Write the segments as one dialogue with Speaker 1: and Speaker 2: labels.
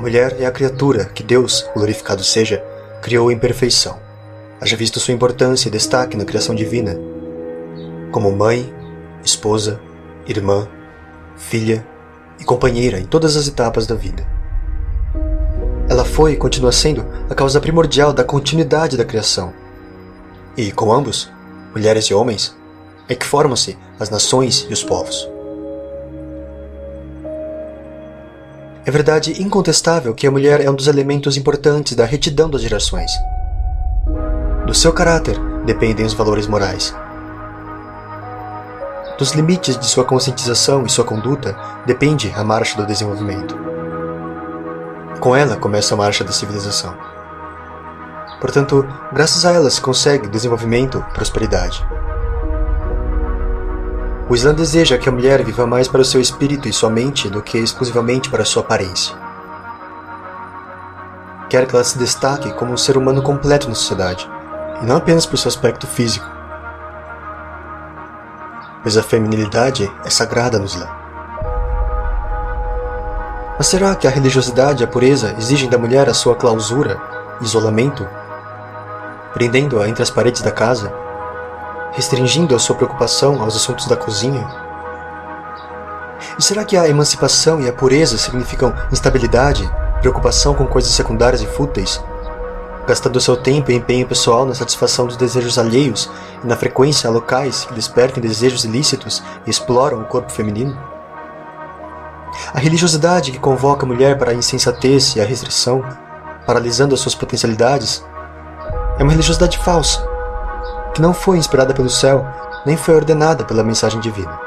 Speaker 1: mulher é a criatura que Deus, glorificado seja, criou em perfeição. Haja visto sua importância e destaque na criação divina, como mãe, esposa, irmã, filha e companheira em todas as etapas da vida. Ela foi e continua sendo a causa primordial da continuidade da criação. E, com ambos, mulheres e homens, é que formam-se as nações e os povos. É verdade incontestável que a mulher é um dos elementos importantes da retidão das gerações. Do seu caráter dependem os valores morais. Dos limites de sua conscientização e sua conduta depende a marcha do desenvolvimento. Com ela começa a marcha da civilização. Portanto, graças a ela se consegue desenvolvimento e prosperidade. O Islã deseja que a mulher viva mais para o seu espírito e sua mente do que exclusivamente para sua aparência. Quer que ela se destaque como um ser humano completo na sociedade, e não apenas por seu aspecto físico. Pois a feminilidade é sagrada no Islã. Mas será que a religiosidade e a pureza exigem da mulher a sua clausura, isolamento, prendendo-a entre as paredes da casa restringindo a sua preocupação aos assuntos da cozinha? E será que a emancipação e a pureza significam instabilidade, preocupação com coisas secundárias e fúteis, gastando seu tempo e empenho pessoal na satisfação dos desejos alheios e na frequência a locais que despertem desejos ilícitos e exploram o corpo feminino? A religiosidade que convoca a mulher para a insensatez e a restrição, paralisando as suas potencialidades, é uma religiosidade falsa, que não foi inspirada pelo céu, nem foi ordenada pela mensagem divina.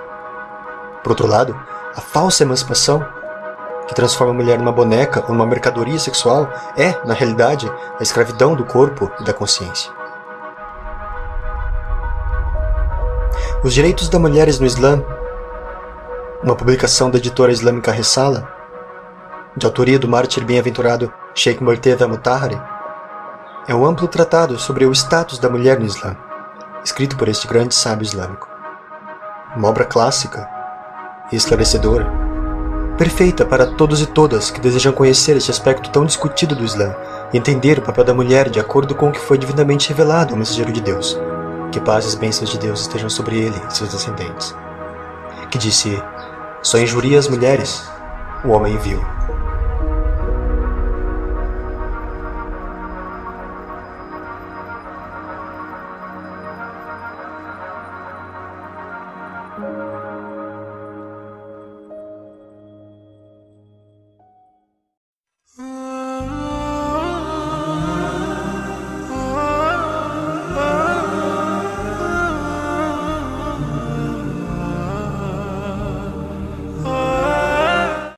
Speaker 1: Por outro lado, a falsa emancipação, que transforma a mulher numa boneca ou numa mercadoria sexual, é, na realidade, a escravidão do corpo e da consciência. Os Direitos das Mulheres no Islã, uma publicação da editora islâmica Ressala, de autoria do mártir bem-aventurado Sheikh Murteza Mutahari, é um amplo tratado sobre o status da mulher no Islã escrito por este grande sábio islâmico. Uma obra clássica e esclarecedora, perfeita para todos e todas que desejam conhecer este aspecto tão discutido do Islã e entender o papel da mulher de acordo com o que foi divinamente revelado ao mensageiro de Deus. Que paz e as bênçãos de Deus estejam sobre ele e seus descendentes. Que disse: Só injuria as mulheres, o homem viu.